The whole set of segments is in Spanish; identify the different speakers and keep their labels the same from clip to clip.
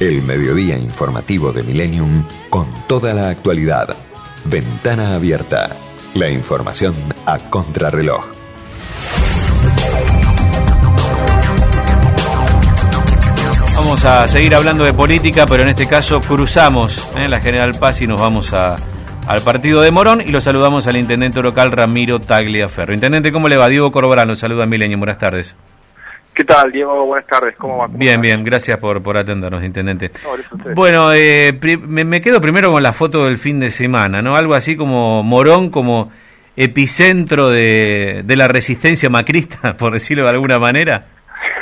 Speaker 1: El mediodía informativo de Millennium con toda la actualidad. Ventana abierta. La información a contrarreloj.
Speaker 2: Vamos a seguir hablando de política, pero en este caso cruzamos ¿eh? la General Paz y nos vamos a, al partido de Morón y lo saludamos al intendente local Ramiro Tagliaferro. Intendente, ¿cómo le va? Diego Corborán, lo saluda Milenio, buenas tardes.
Speaker 3: ¿Qué tal, Diego? Buenas tardes, ¿cómo va?
Speaker 2: bien, bien, gracias por, por atendernos, intendente. bueno, eh, me, quedo primero con la foto del fin de semana, ¿no? Algo así como Morón como epicentro de, de la resistencia macrista, por decirlo de alguna manera.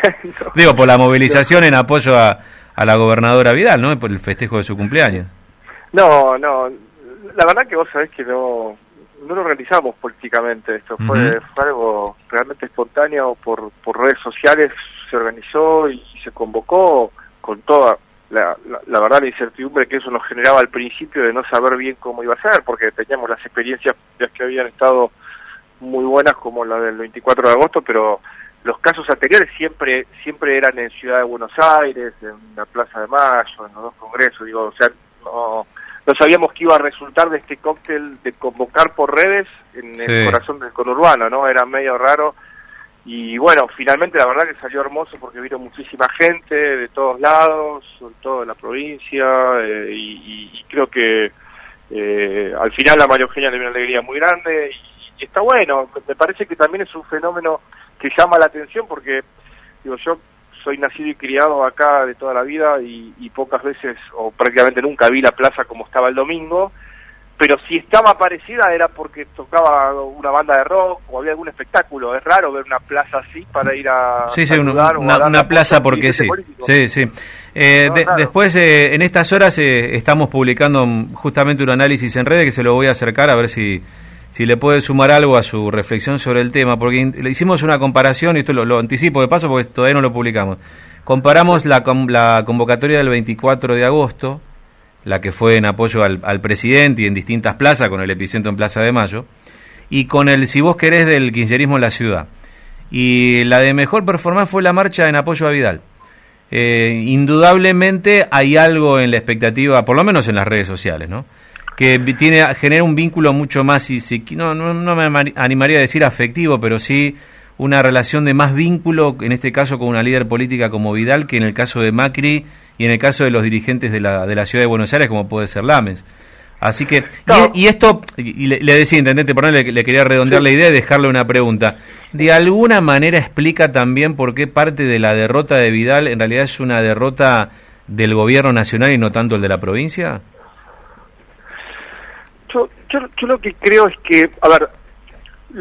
Speaker 2: Digo, por la movilización en apoyo a, a la gobernadora Vidal, ¿no? Por el festejo de su cumpleaños.
Speaker 3: No, no, la verdad que vos sabés que no, no lo organizamos políticamente, esto fue, algo realmente espontáneo por, por redes sociales, se organizó y se convocó con toda la, la, verdad la incertidumbre que eso nos generaba al principio de no saber bien cómo iba a ser, porque teníamos las experiencias que habían estado muy buenas como la del 24 de agosto, pero los casos anteriores siempre siempre eran en Ciudad de Buenos Aires, en la Plaza de Mayo, en los dos congresos, digo, o sea, no no sabíamos que iba a resultar de este cóctel de convocar por redes en el corazón del conurbano, ¿no? Era medio raro. Y bueno, finalmente la verdad que salió hermoso porque vino muchísima gente de todos lados, sobre todo de la provincia, eh, y, creo que eh, al final la María Eugenia le dio una alegría muy grande y, está bueno. Me parece que también es un fenómeno que llama la atención porque, digo, yo soy nacido y criado acá de toda la vida y, pocas veces o prácticamente nunca vi la plaza como estaba el domingo, pero si estaba parecida era porque tocaba una banda de rock o había algún espectáculo. Es raro ver una plaza así para ir a...
Speaker 2: Sí, sí, una, plaza porque sí. Sí, sí. Eh, después, eh, en estas horas eh, estamos publicando justamente un análisis en redes que se lo voy a acercar a ver si si le puede sumar algo a su reflexión sobre el tema, porque le hicimos una comparación, y esto lo, anticipo de paso porque todavía no lo publicamos. Comparamos la, la convocatoria del 24 de agosto, la que fue en apoyo al, presidente y en distintas plazas, con el epicentro en Plaza de Mayo, y con el, si vos querés, del quincerismo en la ciudad. Y la de mejor performance fue la marcha en apoyo a Vidal. Eh, indudablemente hay algo en la expectativa, por lo menos en las redes sociales, ¿no? Que tiene genera un vínculo mucho más, y, no, no, no me animaría a decir afectivo, pero sí una relación de más vínculo, en este caso con una líder política como Vidal, que en el caso de Macri y en el caso de los dirigentes de la, de la ciudad de Buenos Aires, como puede ser Lames. Así que, y, esto, y le, decía, intendente, por le, le quería redondear la idea y dejarle una pregunta. ¿De alguna manera explica también por qué parte de la derrota de Vidal en realidad es una derrota del gobierno nacional y no tanto el de la provincia?
Speaker 3: Yo, yo, lo que creo es que, a ver,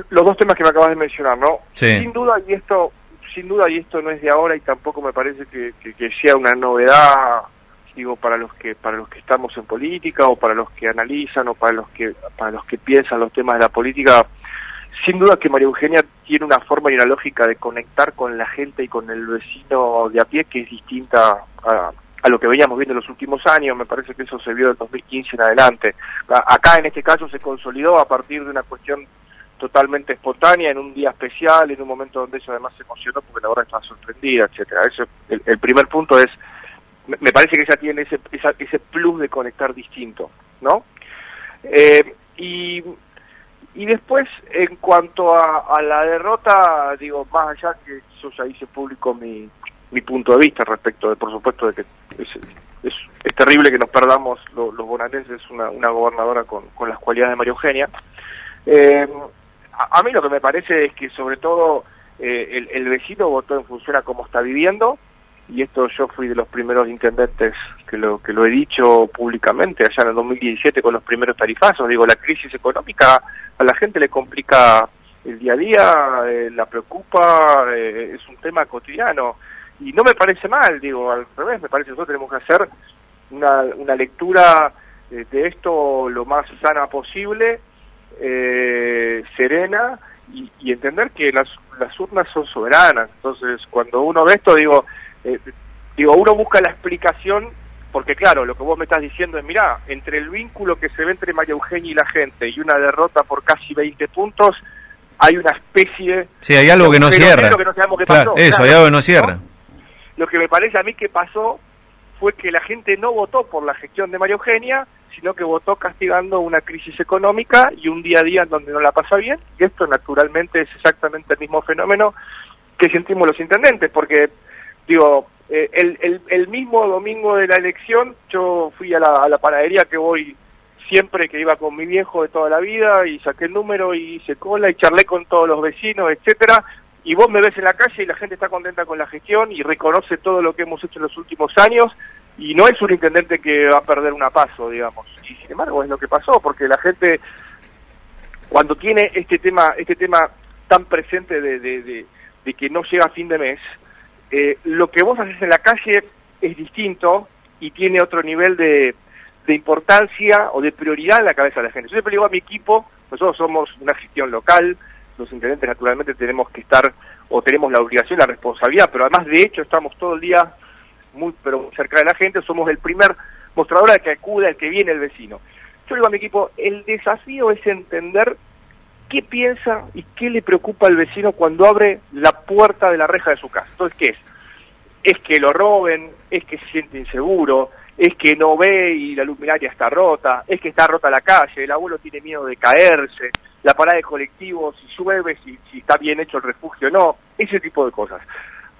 Speaker 3: los dos temas que me acabas de mencionar, ¿no? Sin duda, y esto, sin duda, y esto no es de ahora y tampoco me parece que, que, sea una novedad, digo, para los que, para los que estamos en política o para los que analizan o para los que, para los que piensan los temas de la política, sin duda que María Eugenia tiene una forma y una lógica de conectar con la gente y con el vecino de a pie que es distinta a, a lo que veníamos viendo en los últimos años, me parece que eso se vio en 2015 en adelante. Acá en este caso se consolidó a partir de una cuestión totalmente espontánea, en un día especial, en un momento donde ella además se emocionó porque la verdad estaba sorprendida, etcétera. Eso, el, primer punto es, me parece que ella tiene ese, ese plus de conectar distinto, ¿no? Eh, y, y después, en cuanto a, a la derrota, digo, más allá que yo ya hice público mi, mi punto de vista respecto de, por supuesto, de que es, es, terrible que nos perdamos los bonaerenses una, una gobernadora con, con las cualidades de María Eugenia. Eh, a, mí lo que me parece es que sobre todo eh, el, el, vecino votó en función a cómo está viviendo y esto yo fui de los primeros intendentes que lo que lo he dicho públicamente allá en el 2017 con los primeros tarifazos digo la crisis económica a la gente le complica el día a día eh, la preocupa es un tema cotidiano y no me parece mal, digo, al revés, me parece que nosotros tenemos que hacer una, una lectura eh, de esto lo más sana posible, eh, serena, y, entender que las, las urnas son soberanas. Entonces, cuando uno ve esto, digo, eh, digo, uno busca la explicación, porque claro, lo que vos me estás diciendo es, mira, entre el vínculo que se ve entre María Eugenia y la gente y una derrota por casi 20 puntos, hay una especie...
Speaker 2: Sí, hay algo que no cierra. eso, hay algo que no cierra.
Speaker 3: Lo que me parece a mí que pasó fue que la gente no votó por la gestión de María Eugenia, sino que votó castigando una crisis económica y un día a día en donde no la pasa bien, y esto naturalmente es exactamente el mismo fenómeno que sentimos los intendentes, porque, digo, eh, el, el, mismo domingo de la elección yo fui a la, a la panadería que voy siempre que iba con mi viejo de toda la vida y saqué el número y hice cola y charlé con todos los vecinos, etcétera, y vos me ves en la calle y la gente está contenta con la gestión y reconoce todo lo que hemos hecho en los últimos años y no es un intendente que va a perder una paso, digamos. Y sin embargo es lo que pasó, porque la gente cuando tiene este tema este tema tan presente de, de, de, que no llega fin de mes, eh, lo que vos haces en la calle es distinto y tiene otro nivel de, de importancia o de prioridad en la cabeza de la gente. Yo siempre digo a mi equipo, nosotros somos una gestión local, los intendentes naturalmente tenemos que estar o tenemos la obligación, la responsabilidad, pero además de hecho estamos todo el día muy pero cerca de la gente, somos el primer mostrador al que acude, al que viene el vecino. Yo digo a mi equipo, el desafío es entender qué piensa y qué le preocupa al vecino cuando abre la puerta de la reja de su casa. Entonces, ¿qué es? Es que lo roben, es que se siente inseguro, es que no ve y la luminaria está rota, es que está rota la calle, el abuelo tiene miedo de caerse, la parada de colectivo, si llueve, si, si está bien hecho el refugio o no, ese tipo de cosas.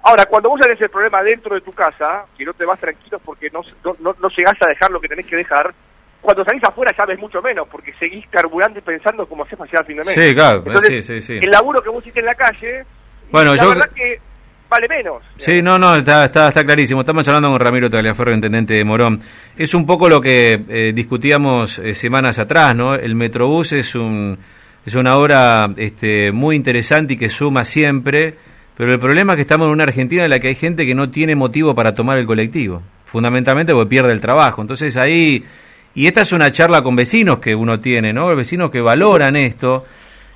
Speaker 3: Ahora, cuando vos tenés el problema dentro de tu casa, que no te vas tranquilo porque no, no, no llegás a dejar lo que tenés que dejar, cuando salís afuera ya ves mucho menos, porque seguís carburando y pensando cómo haces para llegar al fin de mes.
Speaker 2: Sí, claro, sí, sí, sí.
Speaker 3: El laburo que vos hiciste en la calle,
Speaker 2: bueno,
Speaker 3: la
Speaker 2: yo...
Speaker 3: verdad que vale menos.
Speaker 2: Sí, no, no, está, está, está clarísimo. Estamos hablando con Ramiro Tagliaferro, intendente de Morón. Es un poco lo que eh, discutíamos eh, semanas atrás, ¿no? El Metrobús es un es una obra este, muy interesante y que suma siempre, pero el problema es que estamos en una Argentina en la que hay gente que no tiene motivo para tomar el colectivo, fundamentalmente porque pierde el trabajo. Entonces ahí, y esta es una charla con vecinos que uno tiene, ¿no? Vecinos que valoran esto,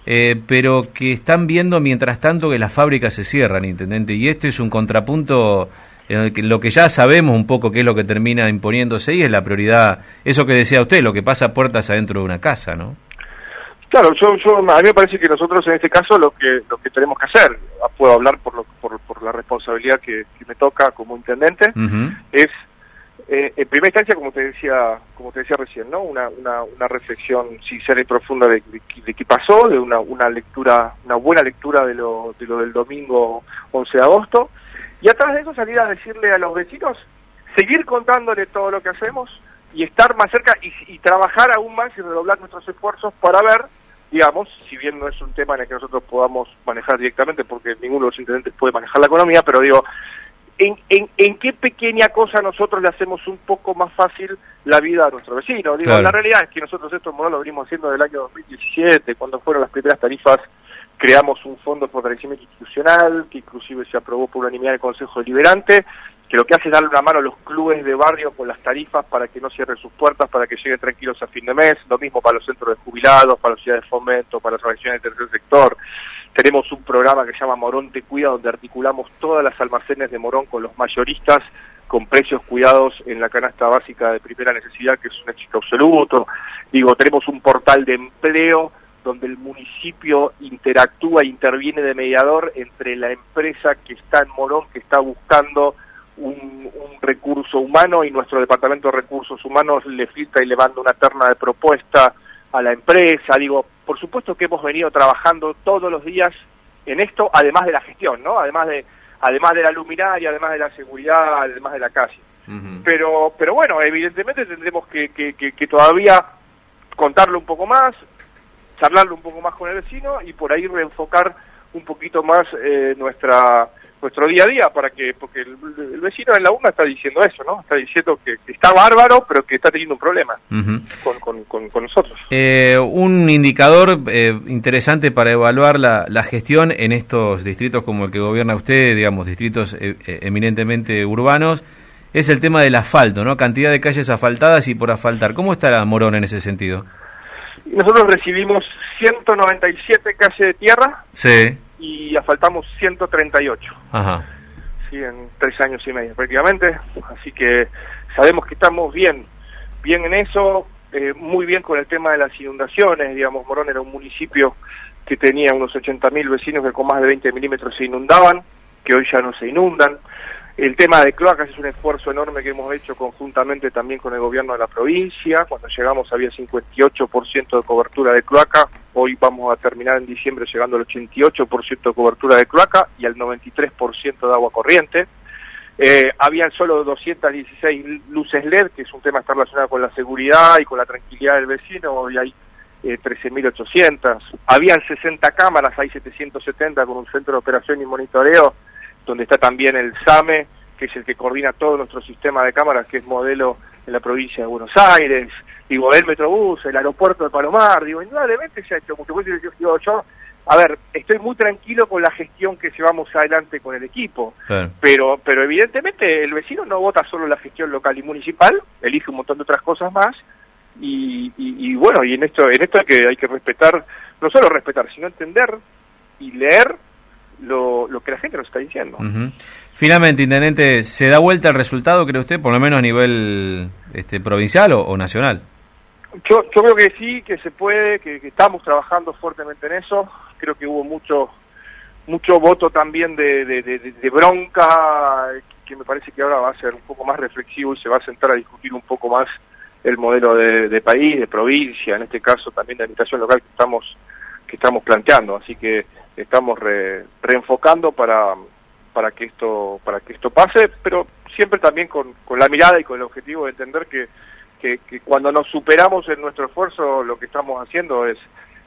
Speaker 2: eh, pero que están viendo mientras tanto que las fábricas se cierran, intendente, y esto es un contrapunto en que lo que ya sabemos un poco que es lo que termina imponiéndose y es la prioridad, eso que decía usted, lo que pasa puertas adentro de una casa, ¿no?
Speaker 3: Claro, yo, yo, a mí me parece que nosotros en este caso lo que lo que tenemos que hacer, ah, puedo hablar por, lo, por, por la responsabilidad que, me toca como intendente, es eh, en primera instancia, como te decía, como te decía recién, ¿no? Una, una, una reflexión sincera y profunda de, de, qué pasó, de una, una lectura, una buena lectura de lo, de lo del domingo 11 de agosto, y atrás de eso salir a decirle a los vecinos, seguir contándole todo lo que hacemos, y estar más cerca y, trabajar aún más y redoblar nuestros esfuerzos para ver, digamos, si bien no es un tema en el que nosotros podamos manejar directamente, porque ninguno de los intendentes puede manejar la economía, pero digo, ¿en, en, en qué pequeña cosa nosotros le hacemos un poco más fácil la vida a nuestro vecino? Digo, la realidad es que nosotros esto lo venimos haciendo del año 2017, cuando fueron las primeras tarifas creamos un fondo de fortalecimiento institucional que inclusive se aprobó por unanimidad en el Consejo Deliberante que lo que hace es darle una mano a los clubes de barrio con las tarifas para que no cierren sus puertas, para que lleguen tranquilos a fin de mes, lo mismo para los centros de jubilados, para las ciudades de fomento, para las organizaciones del tercer sector. Tenemos un programa que se llama Morón Te Cuida, donde articulamos todas las almacenes de Morón con los mayoristas, con precios cuidados en la canasta básica de primera necesidad, que es un éxito absoluto. Digo, tenemos un portal de empleo donde el municipio interactúa e interviene de mediador entre la empresa que está en Morón, que está buscando un, recurso humano y nuestro departamento de recursos humanos le filtra y le manda una terna de propuesta a la empresa. Digo, por supuesto que hemos venido trabajando todos los días en esto, además de la gestión, ¿no? Además de además de la luminaria, además de la seguridad, además de la calle. Pero pero bueno, evidentemente tendremos que, que, que, todavía contarlo un poco más, charlarlo un poco más con el vecino y por ahí reenfocar un poquito más eh, nuestra nuestro día a día para que porque el, vecino en la urna está diciendo eso no está diciendo que, está bárbaro pero que está teniendo un problema con, con, nosotros.
Speaker 2: Eh, un indicador eh, interesante para evaluar la, la, gestión en estos distritos como el que gobierna usted digamos distritos eh, eminentemente urbanos es el tema del asfalto no cantidad de calles asfaltadas y por asfaltar. Cómo está Morón en ese sentido
Speaker 3: nosotros recibimos 197 calles de tierra.
Speaker 2: Sí
Speaker 3: y asfaltamos 138.
Speaker 2: Ajá.
Speaker 3: Sí, en tres años y medio prácticamente. Así que sabemos que estamos bien, bien en eso, eh, muy bien con el tema de las inundaciones. Digamos, Morón era un municipio que tenía unos 80.000 vecinos que con más de 20 milímetros se inundaban, que hoy ya no se inundan. El tema de cloacas es un esfuerzo enorme que hemos hecho conjuntamente también con el gobierno de la provincia. Cuando llegamos había 58% de cobertura de cloaca. Hoy vamos a terminar en diciembre llegando al 88% de cobertura de cloaca y al 93% de agua corriente. Eh, habían solo 216 luces LED, que es un tema que está relacionado con la seguridad y con la tranquilidad del vecino. Hoy hay eh, 13.800. Habían 60 cámaras, hay 770 con un centro de operación y monitoreo donde está también el SAME, que es el que coordina todo nuestro sistema de cámaras, que es modelo en la provincia de Buenos Aires, digo, el Metrobús, el aeropuerto de Palomar, digo, indudablemente se ha hecho mucho. Digo, yo, a ver, estoy muy tranquilo con la gestión que llevamos adelante con el equipo, pero pero evidentemente el vecino no vota solo la gestión local y municipal, elige un montón de otras cosas más, y, y, bueno, y en esto, en esto hay que, hay que respetar, no solo respetar, sino entender y leer lo, lo que la gente nos está diciendo.
Speaker 2: Finalmente, Intendente, ¿se da vuelta el resultado, cree usted, por lo menos a nivel este, provincial o, nacional?
Speaker 3: Yo, yo creo que sí, que se puede, que, estamos trabajando fuertemente en eso. Creo que hubo mucho mucho voto también de, de, bronca, que me parece que ahora va a ser un poco más reflexivo y se va a sentar a discutir un poco más el modelo de, país, de provincia, en este caso también de administración local que estamos que estamos planteando. Así que estamos reenfocando para, para que esto para que esto pase, pero siempre también con, con la mirada y con el objetivo de entender que, que, cuando nos superamos en nuestro esfuerzo lo que estamos haciendo es,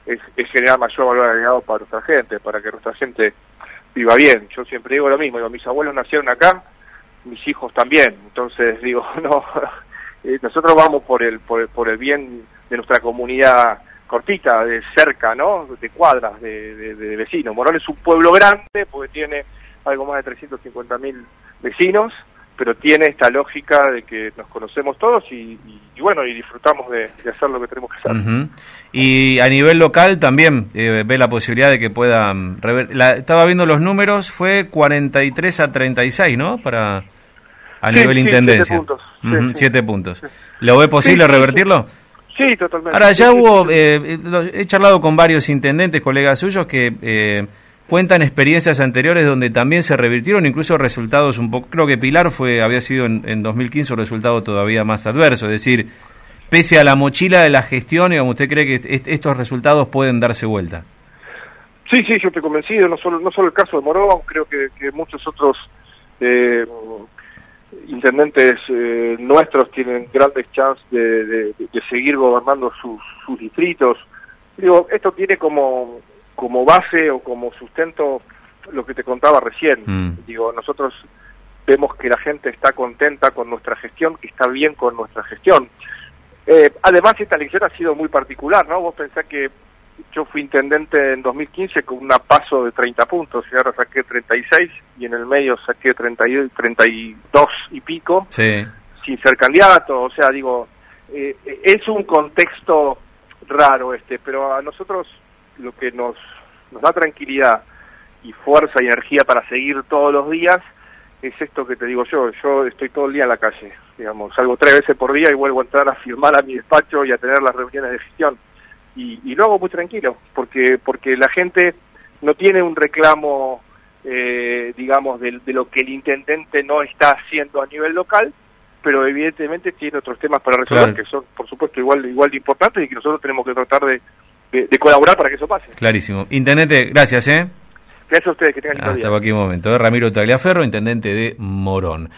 Speaker 3: es, generar mayor valor agregado para nuestra gente, para que nuestra gente viva bien. Yo siempre digo lo mismo, digo, mis abuelos nacieron acá, mis hijos también, entonces digo, no, eh, nosotros vamos por el, por el, por el bien de nuestra comunidad cortita, de cerca, ¿no? De cuadras, de, de, vecinos. Morón es un pueblo grande porque tiene algo más de 350 mil vecinos, pero tiene esta lógica de que nos conocemos todos y, bueno, y disfrutamos de, hacer lo que tenemos que hacer.
Speaker 2: Y a nivel local también eh, ve la posibilidad de que puedan... La, estaba viendo los números, fue 43 a 36, ¿no? Para a nivel intendencia. Siete puntos. siete puntos. ¿Lo ve posible revertirlo?
Speaker 3: Sí, totalmente.
Speaker 2: Ahora, ya hubo, eh, he charlado con varios intendentes, colegas suyos, que eh, cuentan experiencias anteriores donde también se revirtieron incluso resultados un poco, creo que Pilar fue había sido en, 2015 un resultado todavía más adverso, es decir, pese a la mochila de la gestión, digamos, ¿usted cree que estos resultados pueden darse vuelta?
Speaker 3: Sí, sí, yo estoy convencido, no solo, no solo el caso de Morón, creo que, que muchos otros eh, intendentes eh, nuestros tienen grandes chances de, seguir gobernando sus, distritos. Digo, esto tiene como, como base o como sustento lo que te contaba recién. Mm. Digo, nosotros vemos que la gente está contenta con nuestra gestión, que está bien con nuestra gestión. Eh, además, esta elección ha sido muy particular, ¿no? Vos pensás que yo fui intendente en 2015 con una paso de 30 puntos y ahora saqué 36 y en el medio saqué 32, 32 y pico sin ser candidato. O sea, digo, eh, es un contexto raro este, pero a nosotros lo que nos, nos da tranquilidad y fuerza y energía para seguir todos los días es esto que te digo yo. Yo estoy todo el día en la calle, digamos, salgo tres veces por día y vuelvo a entrar a firmar a mi despacho y a tener las reuniones de gestión y, y, lo hago muy tranquilo, porque, porque la gente no tiene un reclamo, eh, digamos, de, lo que el intendente no está haciendo a nivel local, pero evidentemente tiene otros temas para resolver que son, por supuesto, igual, igual de importantes y que nosotros tenemos que tratar de, de, colaborar para que eso pase.
Speaker 2: Clarísimo. Intendente, gracias, ¿eh?
Speaker 3: Gracias a ustedes, que tengan
Speaker 2: Hasta aquí un momento. ¿eh? Ramiro Tagliaferro, intendente de Morón.